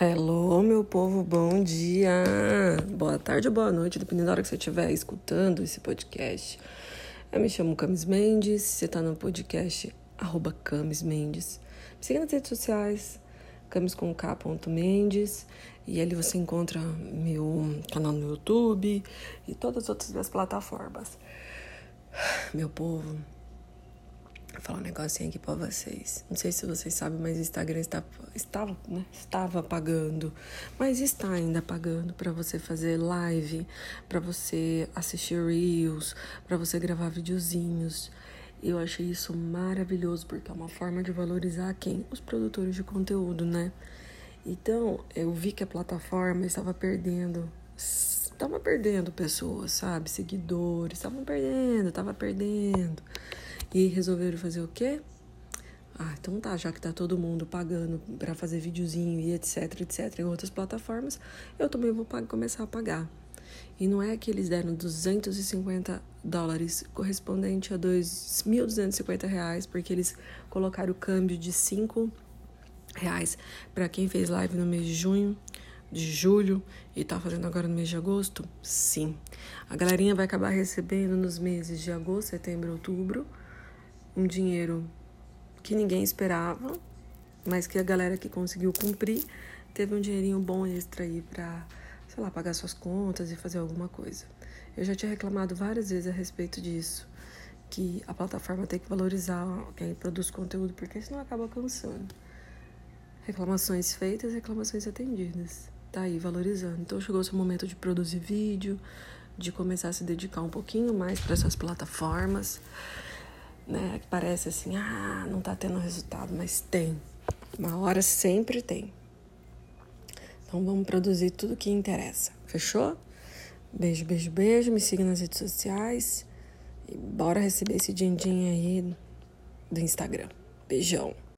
Hello, meu povo, bom dia, boa tarde ou boa noite, dependendo da hora que você estiver escutando esse podcast. Eu me chamo Camis Mendes, você está no podcast arroba Camis Mendes. Me siga nas redes sociais, camis com K. Mendes, e ali você encontra meu canal no YouTube e todas as outras minhas plataformas. Meu povo, falar um negocinho aqui pra vocês. Não sei se vocês sabem, mas o Instagram está, estava, né? Estava pagando, mas está ainda pagando para você fazer live, para você assistir reels, para você gravar videozinhos. Eu achei isso maravilhoso porque é uma forma de valorizar quem? Os produtores de conteúdo, né? Então, eu vi que a plataforma estava perdendo estava perdendo pessoas, sabe? Seguidores, estavam perdendo, estava perdendo. E resolveram fazer o quê? Ah, então tá, já que tá todo mundo pagando para fazer videozinho e etc, etc, em outras plataformas, eu também vou começar a pagar. E não é que eles deram 250 dólares, correspondente a 2.250 reais, porque eles colocaram o câmbio de 5 reais para quem fez live no mês de junho, de julho e tá fazendo agora no mês de agosto? Sim. A galerinha vai acabar recebendo nos meses de agosto, setembro, outubro um dinheiro que ninguém esperava, mas que a galera que conseguiu cumprir teve um dinheirinho bom extra aí para, sei lá, pagar suas contas e fazer alguma coisa. Eu já tinha reclamado várias vezes a respeito disso, que a plataforma tem que valorizar quem produz conteúdo, porque senão acaba cansando. Reclamações feitas, reclamações atendidas. Tá aí valorizando. Então chegou o seu momento de produzir vídeo, de começar a se dedicar um pouquinho mais para essas plataformas né? Que parece assim, ah, não tá tendo resultado, mas tem. Uma hora sempre tem. Então vamos produzir tudo que interessa. Fechou? Beijo, beijo, beijo. Me siga nas redes sociais. E bora receber esse din-din aí do Instagram. Beijão.